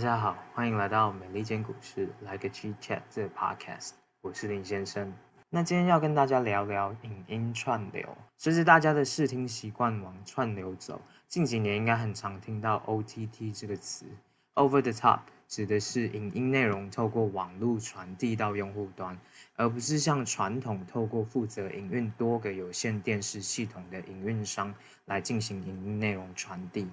大家好，欢迎来到美利坚股市来个 G Chat 这个 Podcast，我是林先生。那今天要跟大家聊聊影音串流。随着大家的视听习惯往串流走，近几年应该很常听到 OTT 这个词，Over the Top 指的是影音内容透过网络传递到用户端，而不是像传统透过负责营运多个有线电视系统的营运商来进行影音内容传递。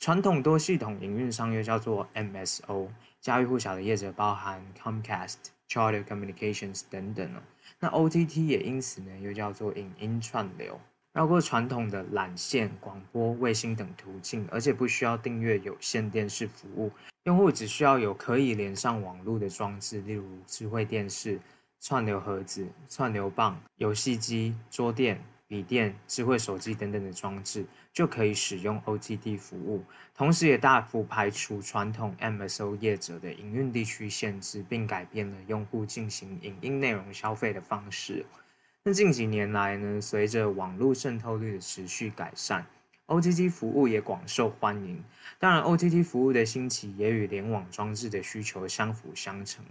传统多系统营运商又叫做 MSO，家喻户晓的业者包含 Comcast、Charter Communications 等等哦。那 OTT 也因此呢又叫做影音串流，绕过传统的缆线、广播、卫星等途径，而且不需要订阅有线电视服务，用户只需要有可以连上网络的装置，例如智慧电视、串流盒子、串流棒、游戏机、桌垫。笔电、智慧手机等等的装置就可以使用 OTT 服务，同时也大幅排除传统 MSO 业者的营运地区限制，并改变了用户进行影音内容消费的方式。那近几年来呢，随着网络渗透率的持续改善，OTT 服务也广受欢迎。当然，OTT 服务的兴起也与联网装置的需求相辅相成。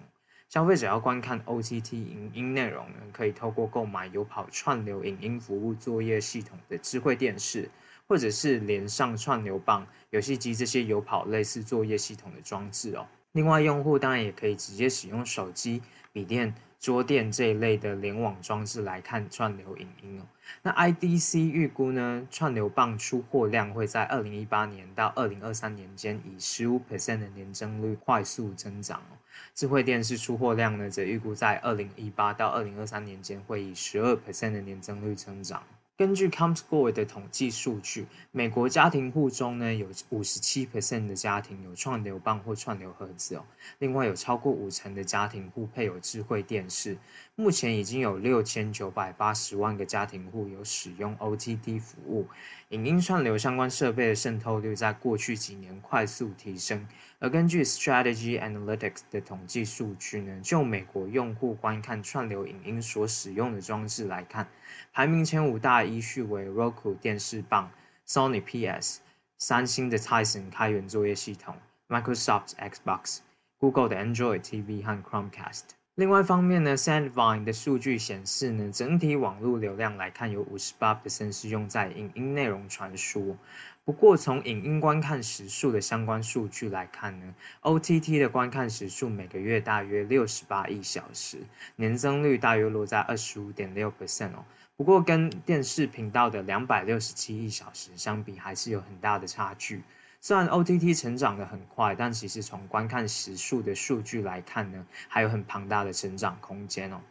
消费者要观看 OTT 影音内容呢，可以透过购买有跑串流影音服务作业系统的智慧电视，或者是连上串流棒、游戏机这些有跑类似作业系统的装置哦。另外，用户当然也可以直接使用手机、笔电。桌垫这一类的联网装置来看串流影音哦。那 IDC 预估呢，串流棒出货量会在二零一八年到二零二三年间以十五 percent 的年增率快速增长哦。智慧电视出货量呢，则预估在二零一八到二零二三年间会以十二 percent 的年增率增长。根据 Comscore 的统计数据，美国家庭户中呢，有五十七 percent 的家庭有串流棒或串流盒子哦。另外有超过五成的家庭户配有智慧电视。目前已经有六千九百八十万个家庭户有使用 OTT 服务。影音串流相关设备的渗透率在过去几年快速提升。而根据 Strategy Analytics 的统计数据呢，就美国用户观看串流影音所使用的装置来看，排名前五大依序为 Roku 电视棒、Sony PS、三星的 Tizen 开源作业系统、Microsoft Xbox、Google 的 Android TV 和 Chromecast。另外一方面呢，Sandvine 的数据显示呢，整体网络流量来看，有五十八 percent 是用在影音内容传输。不过，从影音观看时数的相关数据来看呢，OTT 的观看时数每个月大约六十八亿小时，年增率大约落在二十五点六 percent 哦。不过，跟电视频道的两百六十七亿小时相比，还是有很大的差距。虽然 OTT 成长得很快，但其实从观看时数的数据来看呢，还有很庞大的成长空间哦。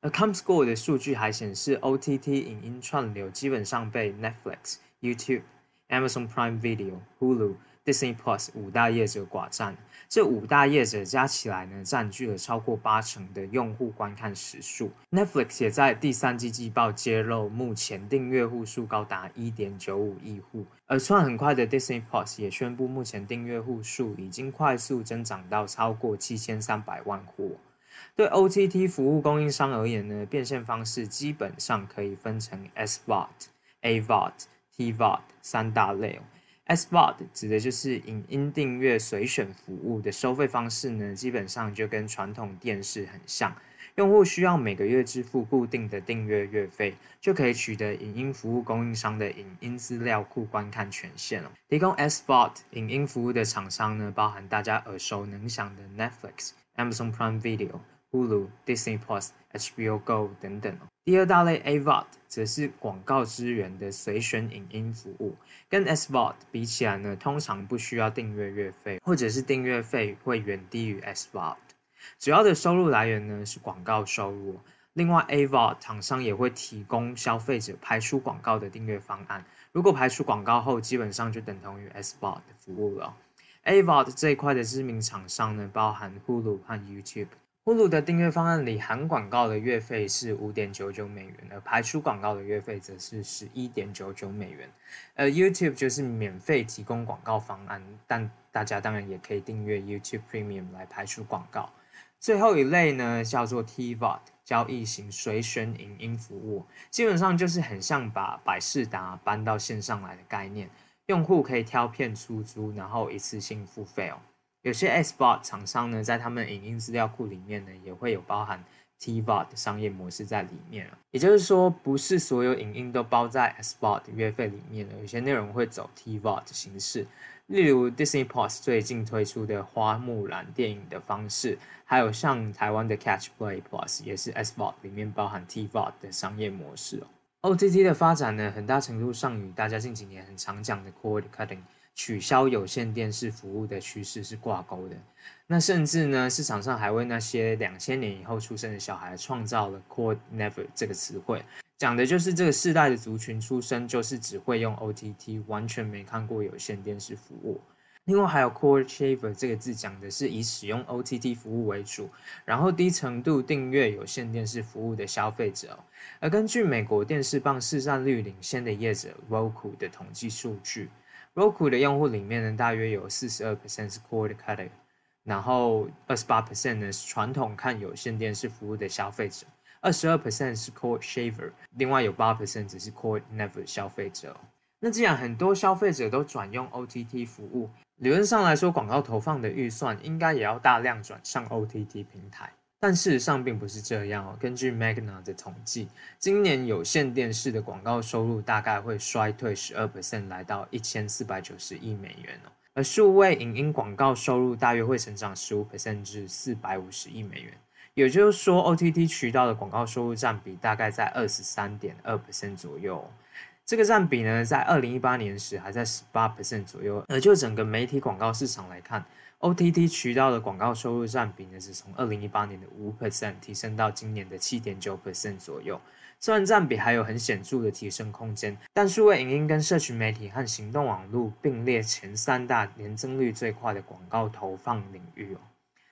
而 Comscore 的数据还显示，OTT 影音串流基本上被 Netflix、YouTube。Amazon Prime Video、Hulu、Disney Plus 五大业者寡占，这五大业者加起来呢，占据了超过八成的用户观看时数。Netflix 也在第三季季报揭露，目前订阅户数高达一点九五亿户。而算很快的 Disney Plus 也宣布，目前订阅户数已经快速增长到超过七千三百万户。对 OTT 服务供应商而言呢，变现方式基本上可以分成 SVOD、AVOD。TVOD 三大类，SVOD 指的就是影音订阅随选服务的收费方式呢，基本上就跟传统电视很像，用户需要每个月支付固定的订阅月费，就可以取得影音服务供应商的影音资料库观看权限哦。提供 SVOD 影音服务的厂商呢，包含大家耳熟能详的 Netflix、Amazon Prime Video。Hulu、Disney Plus、HBO Go 等等。第二大类 AVOD 则是广告资源的随选影音服务，跟 SVOD 比起来呢，通常不需要订阅月费，或者是订阅费会远低于 SVOD。主要的收入来源呢是广告收入。另外，AVOD 厂商也会提供消费者排除广告的订阅方案。如果排除广告后，基本上就等同于 SVOD 的服务了。AVOD 这一块的知名厂商呢，包含 Hulu 和 YouTube。Hulu 的订阅方案里含广告的月费是五点九九美元，而排除广告的月费则是十一点九九美元。而 YouTube 就是免费提供广告方案，但大家当然也可以订阅 YouTube Premium 来排除广告。最后一类呢，叫做 TVOD 交易型随选影音服务，基本上就是很像把百事达搬到线上来的概念，用户可以挑片出租，然后一次性付费哦。有些 SVOD 厂商呢，在他们影音资料库里面呢，也会有包含 TVOD 的商业模式在里面。也就是说，不是所有影音都包在 SVOD 月费里面的，有些内容会走 TVOD 的形式。例如 Disney Plus 最近推出的《花木兰》电影的方式，还有像台湾的 Catch Play Plus 也是 SVOD 里面包含 TVOD 的商业模式哦。OTT 的发展呢，很大程度上与大家近几年很常讲的 Cord Cutting 取消有线电视服务的趋势是挂钩的。那甚至呢，市场上还为那些两千年以后出生的小孩创造了 Cord Never 这个词汇。讲的就是这个世代的族群出生，就是只会用 OTT，完全没看过有线电视服务。另外还有 Cord Shaver 这个字，讲的是以使用 OTT 服务为主，然后低程度订阅有线电视服务的消费者。而根据美国电视棒市占率领先的业者 Roku 的统计数据，Roku 的用户里面呢，大约有四十二 percent 是 Cord Cutter，然后二十八 percent 呢是传统看有线电视服务的消费者。二十二 percent 是 Cord Shaver，另外有八 percent 只是 Cord Never 消费者。那既然很多消费者都转用 OTT 服务，理论上来说，广告投放的预算应该也要大量转向 OTT 平台。但事实上并不是这样哦。根据 Magna 的统计，今年有线电视的广告收入大概会衰退十二 percent，来到一千四百九十亿美元哦。而数位影音广告收入大约会成长十五 percent 至四百五十亿美元。也就是说，OTT 渠道的广告收入占比大概在二十三点二 percent 左右。这个占比呢，在二零一八年时还在十八 percent 左右。而就整个媒体广告市场来看，OTT 渠道的广告收入占比呢，是从二零一八年的五 percent 提升到今年的七点九 percent 左右。虽然占比还有很显著的提升空间，但数位影音跟社群媒体和行动网络并列前三大年增率最快的广告投放领域哦。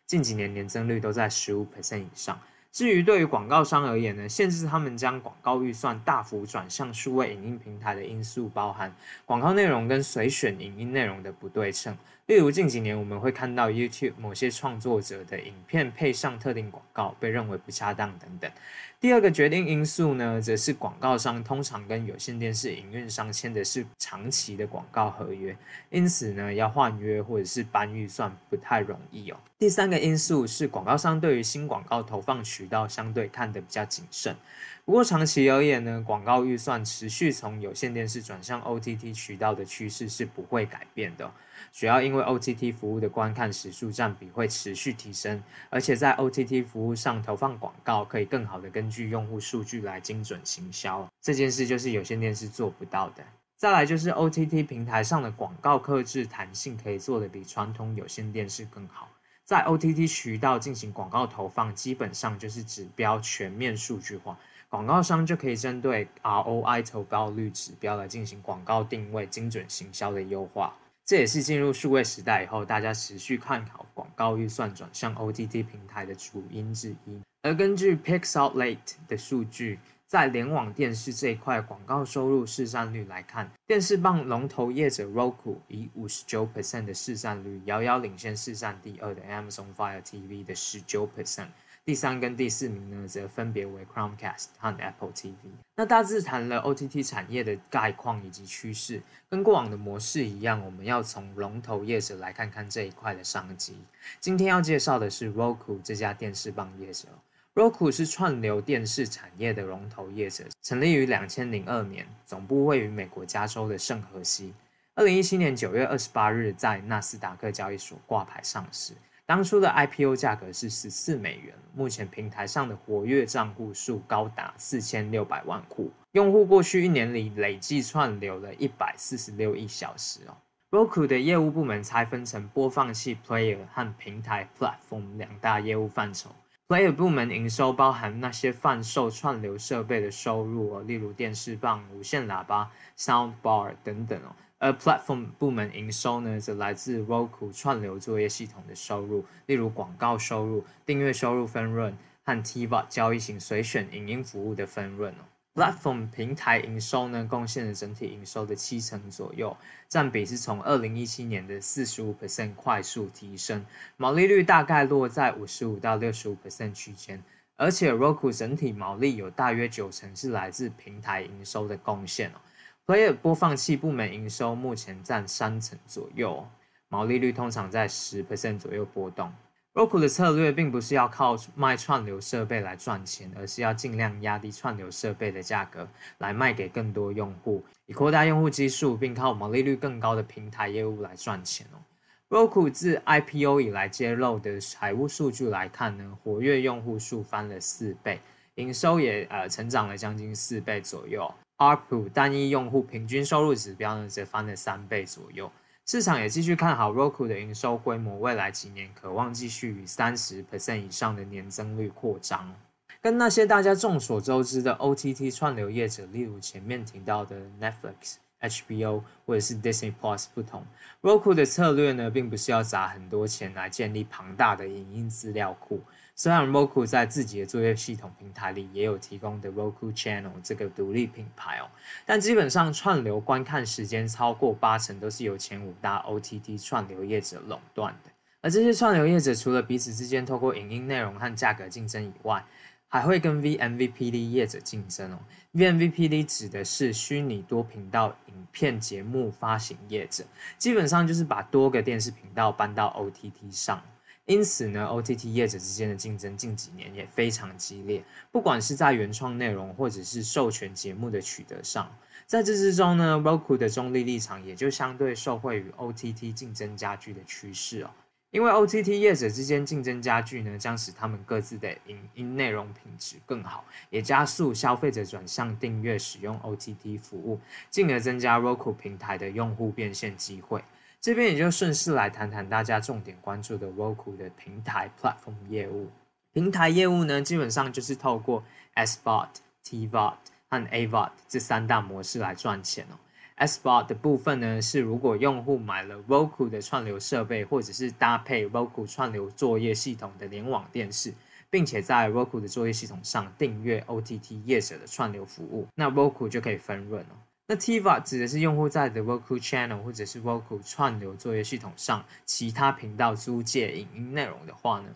近几年年增率都在十五 percent 以上。至于对于广告商而言呢，限制他们将广告预算大幅转向数位影音平台的因素，包含广告内容跟随选影音内容的不对称。例如近几年我们会看到 YouTube 某些创作者的影片配上特定广告，被认为不恰当等等。第二个决定因素呢，则是广告商通常跟有线电视营运商签的是长期的广告合约，因此呢，要换约或者是搬预算不太容易哦。第三个因素是广告商对于新广告投放渠道相对看得比较谨慎。不过长期而言呢，广告预算持续从有线电视转向 OTT 渠道的趋势是不会改变的。主要因为 OTT 服务的观看时数占比会持续提升，而且在 OTT 服务上投放广告可以更好的根据用户数据来精准行销，这件事就是有线电视做不到的。再来就是 OTT 平台上的广告克制弹性可以做得比传统有线电视更好，在 OTT 渠道进行广告投放，基本上就是指标全面数据化，广告商就可以针对 ROI 投报率指标来进行广告定位、精准行销的优化。这也是进入数位时代以后，大家持续看好广告预算转向 OTT 平台的主因之一。而根据 Pixout Late 的数据，在联网电视这一块广告收入市占率来看，电视棒龙头业者 Roku 以五十九 percent 的市占率，遥遥领先市占第二的 Amazon Fire TV 的十九 percent。第三跟第四名呢，则分别为 Chromecast 和 Apple TV。那大致谈了 OTT 产业的概况以及趋势，跟过往的模式一样，我们要从龙头业者来看看这一块的商机。今天要介绍的是 Roku 这家电视棒业者。Roku 是串流电视产业的龙头业者，成立于两千零二年，总部位于美国加州的圣荷西。二零一七年九月二十八日，在纳斯达克交易所挂牌上市。当初的 IPO 价格是十四美元，目前平台上的活跃账户数高达四千六百万户，用户过去一年里累计串流了一百四十六亿小时哦。Roku 的业务部门拆分成播放器 Player 和平台 Platform 两大业务范畴。Player 部门营收包含那些贩售串流设备的收入哦，例如电视棒、无线喇叭、Soundbar 等等哦。而 Platform 部门营收呢，则来自 Roku 串流作业系统的收入，例如广告收入、订阅收入分润和 TVOD 交易型随选影音服务的分润哦。Platform 平台营收呢，贡献了整体营收的七成左右，占比是从二零一七年的四十五 percent 快速提升，毛利率大概落在五十五到六十五 percent 区间，而且 Roku 整体毛利有大约九成是来自平台营收的贡献哦。Player 播放器部门营收目前占三成左右，毛利率通常在十 percent 左右波动。Roku 的策略并不是要靠卖串流设备来赚钱，而是要尽量压低串流设备的价格，来卖给更多用户，以扩大用户基数，并靠毛利率更高的平台业务来赚钱哦。Roku 自 IPO 以来揭露的财务数据来看呢，活跃用户数翻了四倍，营收也呃成长了将近四倍左右，RPU 单一用户平均收入指标呢则翻了三倍左右。市场也继续看好 Roku 的营收规模，未来几年渴望继续以三十 percent 以上的年增率扩张。跟那些大家众所周知的 OTT 串流业者，例如前面提到的 Netflix、HBO 或者是 Disney Plus 不同，Roku 的策略呢，并不是要砸很多钱来建立庞大的影音资料库。虽然 Roku 在自己的作业系统平台里也有提供的 Roku Channel 这个独立品牌哦，但基本上串流观看时间超过八成都是由前五大 OTT 串流业者垄断的。而这些串流业者除了彼此之间透过影音内容和价格竞争以外，还会跟 vMVPD 业者竞争哦。vMVPD 指的是虚拟多频道影片节目发行业者，基本上就是把多个电视频道搬到 OTT 上。因此呢，OTT 业者之间的竞争近几年也非常激烈，不管是在原创内容或者是授权节目的取得上，在这之中呢，Roku 的中立立场也就相对受惠于 OTT 竞争加剧的趋势哦。因为 OTT 业者之间竞争加剧呢，将使他们各自的影音内容品质更好，也加速消费者转向订阅使用 OTT 服务，进而增加 Roku 平台的用户变现机会。这边也就顺势来谈谈大家重点关注的 Roku 的平台 platform 业务。平台业务呢，基本上就是透过 SVOD、TVOD 和 AVOD 这三大模式来赚钱哦。SVOD 的部分呢，是如果用户买了 Roku 的串流设备，或者是搭配 Roku 串流作业系统的联网电视，并且在 Roku 的作业系统上订阅 OTT 业者的串流服务，那 Roku 就可以分润哦。那 TVOD 指的是用户在 The Roku Channel 或者是 Roku 串流作业系统上其他频道租借影音内容的话呢，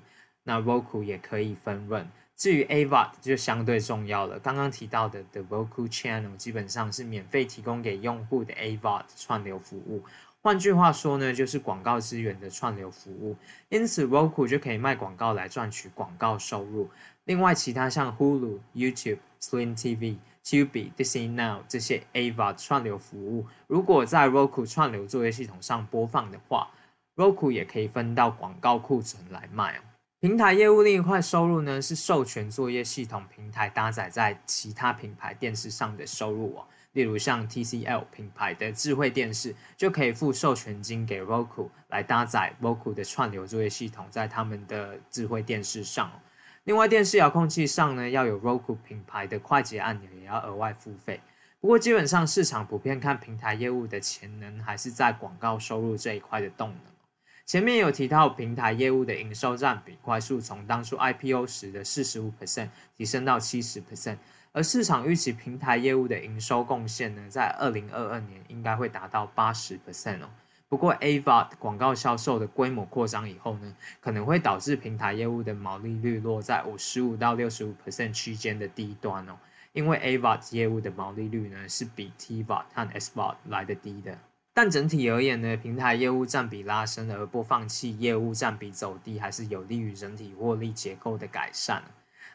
那 Roku 也可以分润。至于 AVOD 就相对重要了。刚刚提到的 The Roku Channel 基本上是免费提供给用户的 AVOD 串流服务，换句话说呢，就是广告资源的串流服务。因此 Roku 就可以卖广告来赚取广告收入。另外，其他像 Hulu、YouTube、Sling TV。Tubi、Disney Now 这些 AVOD 串流服务，如果在 Roku 串流作业系统上播放的话，Roku 也可以分到广告库存来卖哦。平台业务另一块收入呢，是授权作业系统平台搭载在其他品牌电视上的收入哦。例如像 TCL 品牌的智慧电视，就可以付授权金给 Roku 来搭载 Roku 的串流作业系统在他们的智慧电视上。另外，电视遥控器上呢，要有 Roku 品牌的快捷按钮，也要额外付费。不过，基本上市场普遍看平台业务的潜能还是在广告收入这一块的动能。前面有提到，平台业务的营收占比快速从当初 IPO 时的四十五 percent 提升到七十 percent，而市场预期平台业务的营收贡献呢，在二零二二年应该会达到八十 percent 哦。不过，AVOD 广告销售的规模扩张以后呢，可能会导致平台业务的毛利率落在五十五到六十五 percent 区间的低端哦。因为 AVOD 业务的毛利率呢是比 TVOD 和 SVOD 来得低的。但整体而言呢，平台业务占比拉升，而播放器业务占比走低，还是有利于整体获利结构的改善。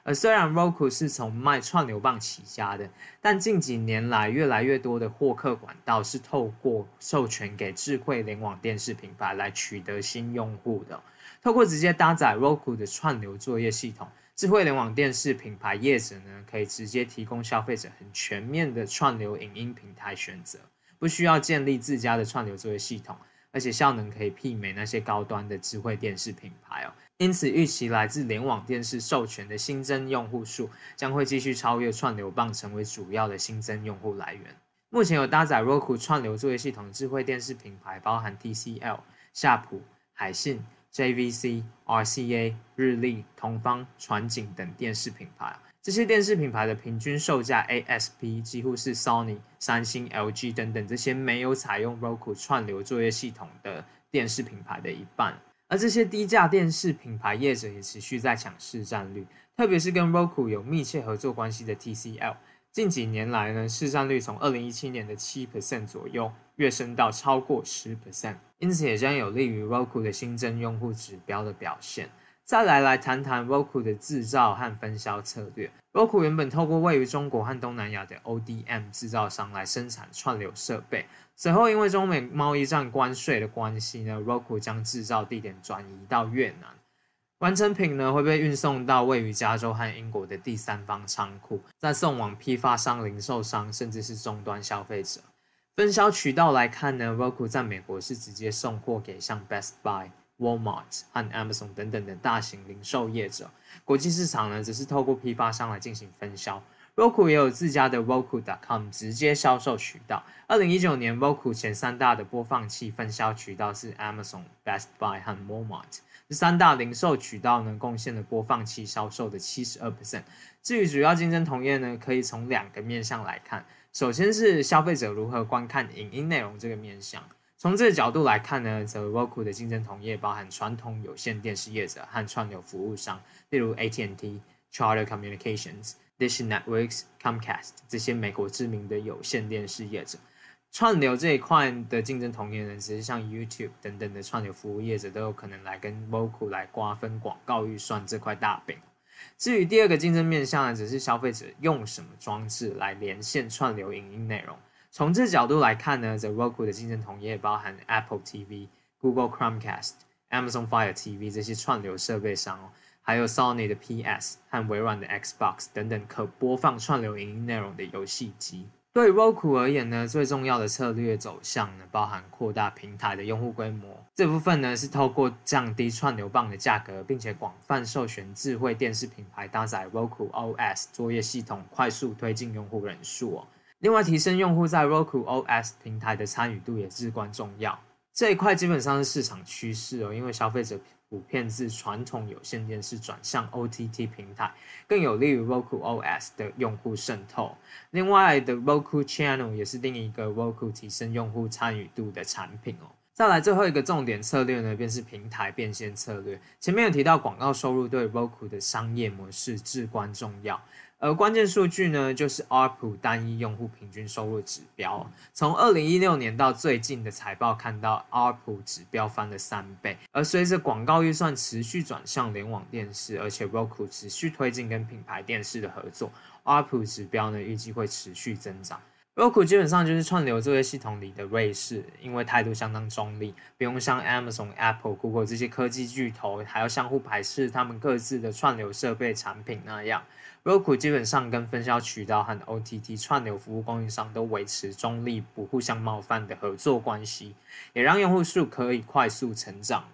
而虽然 Roku 是从卖串流棒起家的，但近几年来越来越多的获客管道是透过授权给智慧联网电视品牌来取得新用户的。透过直接搭载 Roku 的串流作业系统，智慧联网电视品牌业者呢，可以直接提供消费者很全面的串流影音平台选择，不需要建立自家的串流作业系统，而且效能可以媲美那些高端的智慧电视品牌哦。因此，预期来自联网电视授权的新增用户数将会继续超越串流棒，成为主要的新增用户来源。目前有搭载 Roku 串流作业系统智慧电视品牌，包含 TCL、夏普、海信、JVC、RCA、日立、同方、传景等电视品牌。这些电视品牌的平均售价 ASP 几乎是 Sony、三星、LG 等等这些没有采用 Roku 串流作业系统的电视品牌的一半。而这些低价电视品牌业者也持续在抢市占率，特别是跟 Roku 有密切合作关系的 TCL，近几年来呢，市占率从二零一七年的七 percent 左右，跃升到超过十 percent，因此也将有利于 Roku 的新增用户指标的表现。再来来谈谈 Roku 的制造和分销策略。Roku 原本透过位于中国和东南亚的 ODM 制造商来生产串流设备，随后因为中美贸易战关税的关系呢，Roku 将制造地点转移到越南，完成品呢会被运送到位于加州和英国的第三方仓库，再送往批发商、零售商，甚至是终端消费者。分销渠道来看呢，Roku 在美国是直接送货给像 Best Buy。Walmart 和 Amazon 等等的大型零售业者，国际市场呢，则是透过批发商来进行分销。Roku 也有自家的 Roku.com 直接销售渠道。二零一九年，Roku 前三大的播放器分销渠道是 Amazon、Best Buy 和 Walmart。这三大零售渠道呢，贡献了播放器销售的七十二 percent。至于主要竞争同业呢，可以从两个面向来看。首先是消费者如何观看影音内容这个面向。从这个角度来看呢，则 Roku 的竞争同业包含传统有线电视业者和串流服务商，例如 AT&T、Charter Communications、Dish Networks、Comcast 这些美国知名的有线电视业者。串流这一块的竞争同业呢，只是像 YouTube 等等的串流服务业者都有可能来跟 Roku 来瓜分广告预算这块大饼。至于第二个竞争面向呢，则是消费者用什么装置来连线串流影音内容。从这角度来看呢，The Roku 的竞争同业包含 Apple TV、Google Chromecast、Amazon Fire TV 这些串流设备商哦，还有 Sony 的 PS 和微软的 Xbox 等等可播放串流影音内容的游戏机。对 Roku 而言呢，最重要的策略走向呢，包含扩大平台的用户规模。这部分呢，是透过降低串流棒的价格，并且广泛授权智慧电视品牌搭载 Roku OS 作业系统，快速推进用户人数哦。另外，提升用户在 Roku OS 平台的参与度也至关重要。这一块基本上是市场趋势哦，因为消费者普遍自传统有线电视转向 OTT 平台，更有利于 Roku OS 的用户渗透。另外的 Roku Channel 也是另一个 Roku 提升用户参与度的产品哦。再来最后一个重点策略呢，便是平台变现策略。前面有提到广告收入对 Roku 的商业模式至关重要。而关键数据呢，就是 ARPU 单一用户平均收入指标。从二零一六年到最近的财报看到，ARPU 指标翻了三倍。而随着广告预算持续转向联网电视，而且 Roku 持续推进跟品牌电视的合作，ARPU 指标呢预计会持续增长。Roku 基本上就是串流作业系统里的瑞士，因为态度相当中立，不用像 Amazon、Apple、Google 这些科技巨头还要相互排斥他们各自的串流设备产品那样。Roku 基本上跟分销渠道和 OTT 串流服务供应商都维持中立、不互相冒犯的合作关系，也让用户数可以快速成长。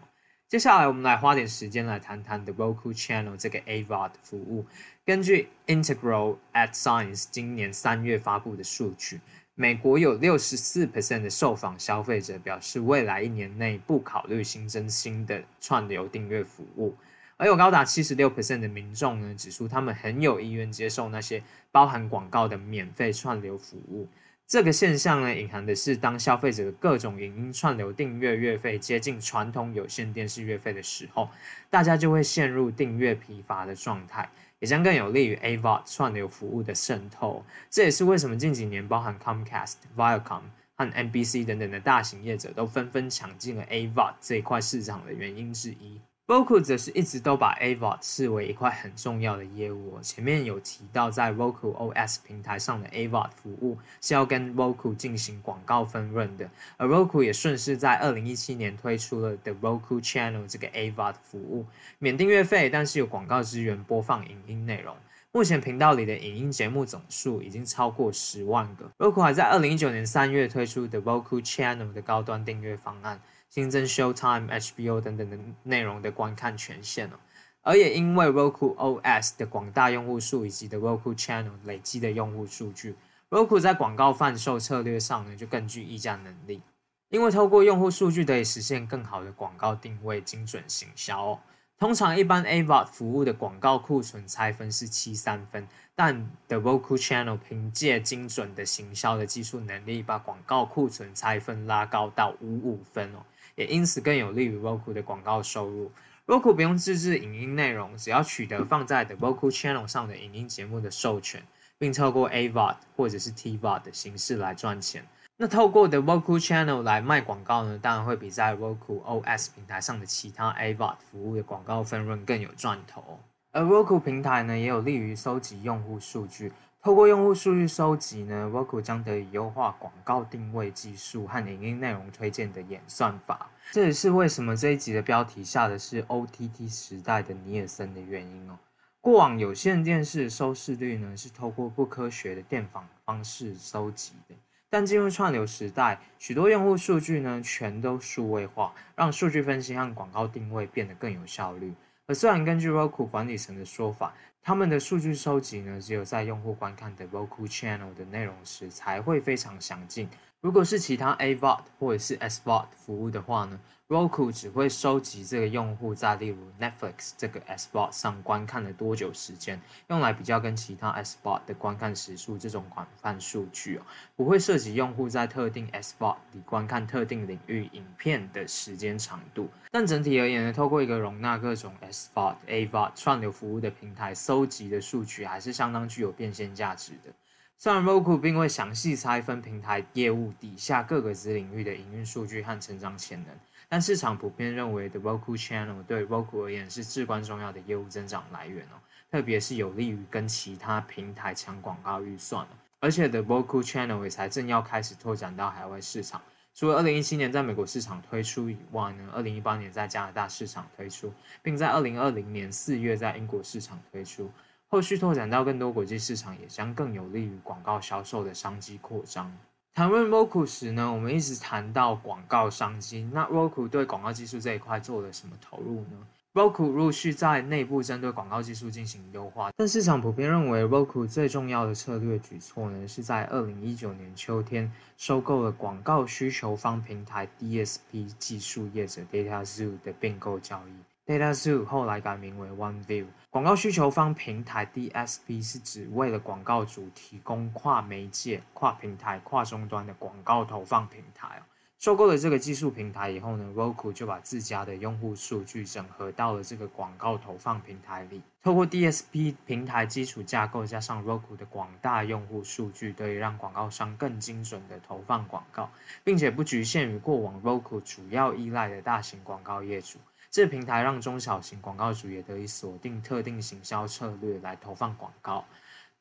接下来，我们来花点时间来谈谈 The Roku Channel 这个 AVOD 服务。根据 Integral Ad Science 今年三月发布的数据，美国有六十四 percent 的受访消费者表示，未来一年内不考虑新增新的串流订阅服务。而有高达七十六 percent 的民众呢，指出他们很有意愿接受那些包含广告的免费串流服务。这个现象呢，隐含的是当消费者的各种影音串流订阅月费接近传统有线电视月费的时候，大家就会陷入订阅疲乏的状态，也将更有利于 AVOD 串流服务的渗透。这也是为什么近几年包含 Comcast、Viacom 和 NBC 等等的大型业者都纷纷抢进了 AVOD 这一块市场的原因之一。Roku 则是一直都把 AVOD 视为一块很重要的业务。前面有提到，在 Roku OS 平台上的 AVOD 服务是要跟 Roku 进行广告分润的，而 Roku 也顺势在二零一七年推出了 The Roku Channel 这个 AVOD 服务，免订阅费，但是有广告资源播放影音内容。目前频道里的影音节目总数已经超过十万个。Roku 还在二零一九年三月推出 The Roku Channel 的高端订阅方案。新增 Showtime、HBO 等等的内容的观看权限哦，而也因为 Roku OS 的广大用户数以及的 Roku Channel 累积的用户数据，Roku 在广告贩售策略上呢就更具议价能力，因为透过用户数据得以实现更好的广告定位、精准行销哦。通常一般 AVOD 服务的广告库存拆分是七三分，但 The Roku Channel 凭借精准的行销的技术能力，把广告库存拆分拉高到五五分哦。也因此更有利于 Roku 的广告收入。Roku 不用自制影音内容，只要取得放在 The Roku Channel 上的影音节目的授权，并透过 AVOD 或者是 TVOD 的形式来赚钱。那透过 The Roku Channel 来卖广告呢，当然会比在 Roku OS 平台上的其他 AVOD 服务的广告分润更有赚头。而 Roku 平台呢，也有利于收集用户数据。透过用户数据收集呢，Roku 将得以优化广告定位技术和影音内容推荐的演算法。这也是为什么这一集的标题下的是 OTT 时代的尼尔森的原因哦。过往有线电视收视率呢，是透过不科学的电访方式收集的。但进入串流时代，许多用户数据呢全都数位化，让数据分析和广告定位变得更有效率。而虽然根据 Roku 管理层的说法，他们的数据收集呢只有在用户观看的 Vocal Channel 的内容时才会非常详尽。如果是其他 AVOD 或者是 SVOD 服务的话呢，Roku 只会收集这个用户在例如 Netflix 这个 SVOD 上观看了多久时间，用来比较跟其他 SVOD 的观看时数这种广泛数据哦，不会涉及用户在特定 SVOD 里观看特定领域影片的时间长度。但整体而言呢，透过一个容纳各种 SVOD、AVOD 串流服务的平台收集的数据，还是相当具有变现价值的。虽然 Roku 并未详细拆分平台业务底下各个子领域的营运数据和成长潜能。但市场普遍认为，The Roku Channel 对 Roku 而言是至关重要的业务增长来源哦，特别是有利于跟其他平台抢广告预算。而且，The Roku Channel 也才正要开始拓展到海外市场，除了2017年在美国市场推出以外呢，2018年在加拿大市场推出，并在2020年4月在英国市场推出，后续拓展到更多国际市场，也将更有利于广告销售的商机扩张。谈论 Roku 时呢，我们一直谈到广告商机。那 Roku 对广告技术这一块做了什么投入呢？Roku 陆续在内部针对广告技术进行优化，但市场普遍认为 Roku 最重要的策略举措呢，是在二零一九年秋天收购了广告需求方平台 DSP 技术业者 Data Zoo 的并购交易。Data Zoo 后来改名为 OneView。广告需求方平台 DSP 是指为了广告主提供跨媒介、跨平台、跨终端的广告投放平台。收购了这个技术平台以后呢，Roku 就把自家的用户数据整合到了这个广告投放平台里。透过 DSP 平台基础架构，加上 Roku 的广大用户数据，可以让广告商更精准的投放广告，并且不局限于过往 Roku 主要依赖的大型广告业主。这平台让中小型广告主也得以锁定特定行销策略来投放广告。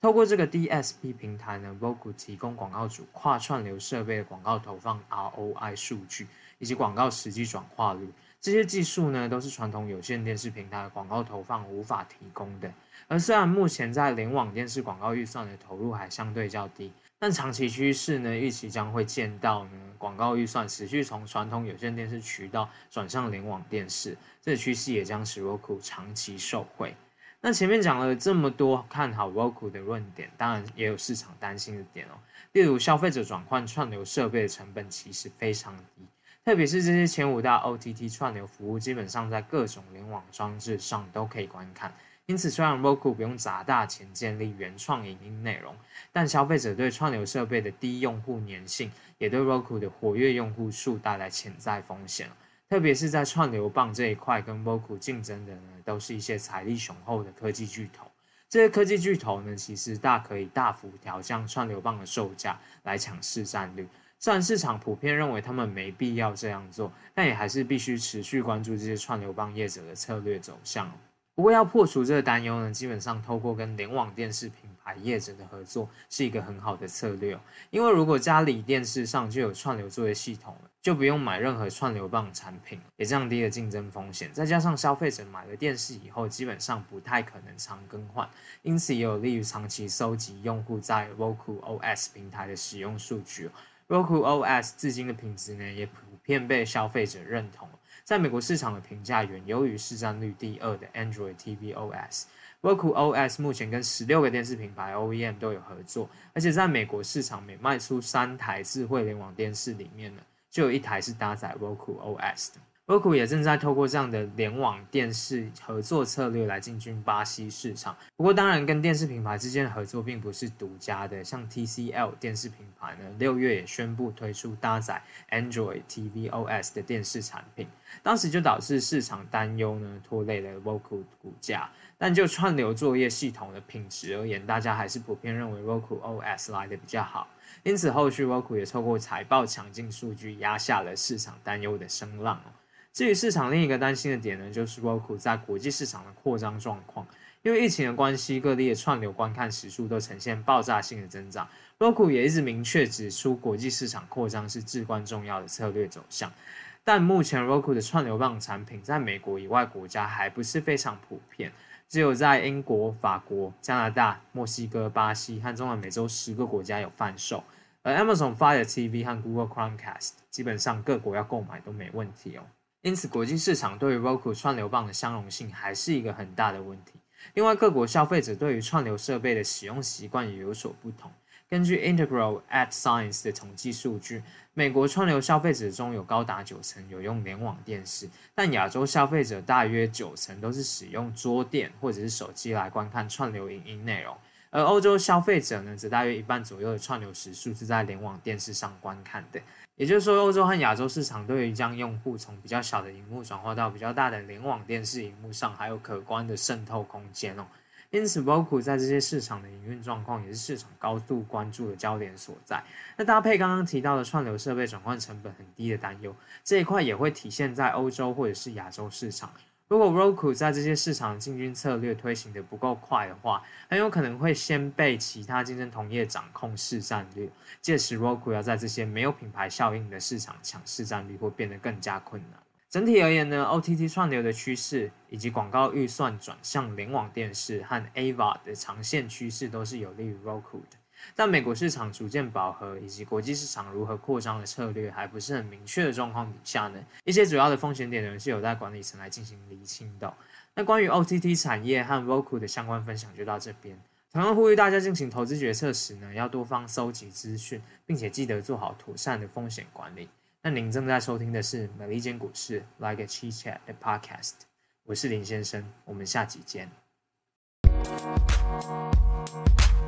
透过这个 DSP 平台呢，Roku 提供广告主跨串流设备的广告投放 ROI 数据以及广告实际转化率。这些技术呢，都是传统有线电视平台的广告投放无法提供的。而虽然目前在联网电视广告预算的投入还相对较低。但长期趋势呢，预期将会见到呢，广告预算持续从传统有线电视渠道转向联网电视，这趋势也将使 Roku 长期受惠。那前面讲了这么多看好 Roku 的论点，当然也有市场担心的点哦，例如消费者转换串流设备的成本其实非常低，特别是这些前五大 OTT 串流服务，基本上在各种联网装置上都可以观看。因此，虽然 Roku 不用砸大钱建立原创影音内容，但消费者对串流设备的低用户粘性，也对 Roku 的活跃用户数带来潜在风险。特别是在串流棒这一块，跟 Roku 竞争的呢，都是一些财力雄厚的科技巨头。这些科技巨头呢，其实大可以大幅调降串流棒的售价来抢市占率。虽然市场普遍认为他们没必要这样做，但也还是必须持续关注这些串流棒业者的策略走向。不过要破除这个担忧呢，基本上透过跟联网电视品牌业者的合作是一个很好的策略。因为如果家里电视上就有串流作业系统了，就不用买任何串流棒产品，也降低了竞争风险。再加上消费者买了电视以后，基本上不太可能常更换，因此也有利于长期收集用户在 Roku OS 平台的使用数据。Roku OS 至今的品质呢，也普遍被消费者认同。在美国市场的评价远优于市占率第二的 Android TV OS。Roku OS 目前跟十六个电视品牌 OEM 都有合作，而且在美国市场每卖出三台智慧联网电视里面呢，就有一台是搭载 Roku OS 的。Roku 也正在透过这样的联网电视合作策略来进军巴西市场。不过，当然跟电视品牌之间的合作并不是独家的，像 TCL 电视品牌呢，六月也宣布推出搭载 Android TV OS 的电视产品，当时就导致市场担忧呢，拖累了 Roku 股价。但就串流作业系统的品质而言，大家还是普遍认为 Roku OS 来的比较好。因此，后续 Roku 也透过财报强劲数据压下了市场担忧的声浪。至于市场另一个担心的点呢，就是 Roku 在国际市场的扩张状况。因为疫情的关系，各地的串流观看时数都呈现爆炸性的增长。Roku 也一直明确指出，国际市场扩张是至关重要的策略走向。但目前 Roku 的串流棒产品在美国以外国家还不是非常普遍。只有在英国、法国、加拿大、墨西哥、巴西和中南美洲十个国家有贩售，而 Amazon Fire TV 和 Google Chromecast 基本上各国要购买都没问题哦。因此，国际市场对于 Roku 串流棒的相容性还是一个很大的问题。另外，各国消费者对于串流设备的使用习惯也有所不同。根据 Integral Ad Science 的统计数据，美国串流消费者中有高达九成有用联网电视，但亚洲消费者大约九成都是使用桌电或者是手机来观看串流影音内容，而欧洲消费者呢，则大约一半左右的串流时数是在联网电视上观看的。也就是说，欧洲和亚洲市场对于将用户从比较小的荧幕转化到比较大的联网电视荧幕上，还有可观的渗透空间哦。因此，VOCU 在这些市场的营运状况也是市场高度关注的焦点所在。那搭配刚刚提到的串流设备转换成本很低的担忧，这一块也会体现在欧洲或者是亚洲市场。如果 Roku 在这些市场进军策略推行的不够快的话，很有可能会先被其他竞争同业掌控市占率，届时 Roku 要在这些没有品牌效应的市场抢市占率会变得更加困难。整体而言呢，OTT 串流的趋势以及广告预算转向联网电视和 AVA 的长线趋势都是有利于 Roku 的。但美国市场逐渐饱和以及国际市场如何扩张的策略还不是很明确的状况底下呢，一些主要的风险点呢是有待管理层来进行厘清的。那关于 OTT 产业和 Roku 的相关分享就到这边。同样呼吁大家进行投资决策时呢，要多方搜集资讯，并且记得做好妥善的风险管理。那您正在收听的是《美利坚股市 Like a Chit Chat》的 Podcast，我是林先生，我们下集见。